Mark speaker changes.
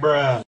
Speaker 1: bruh.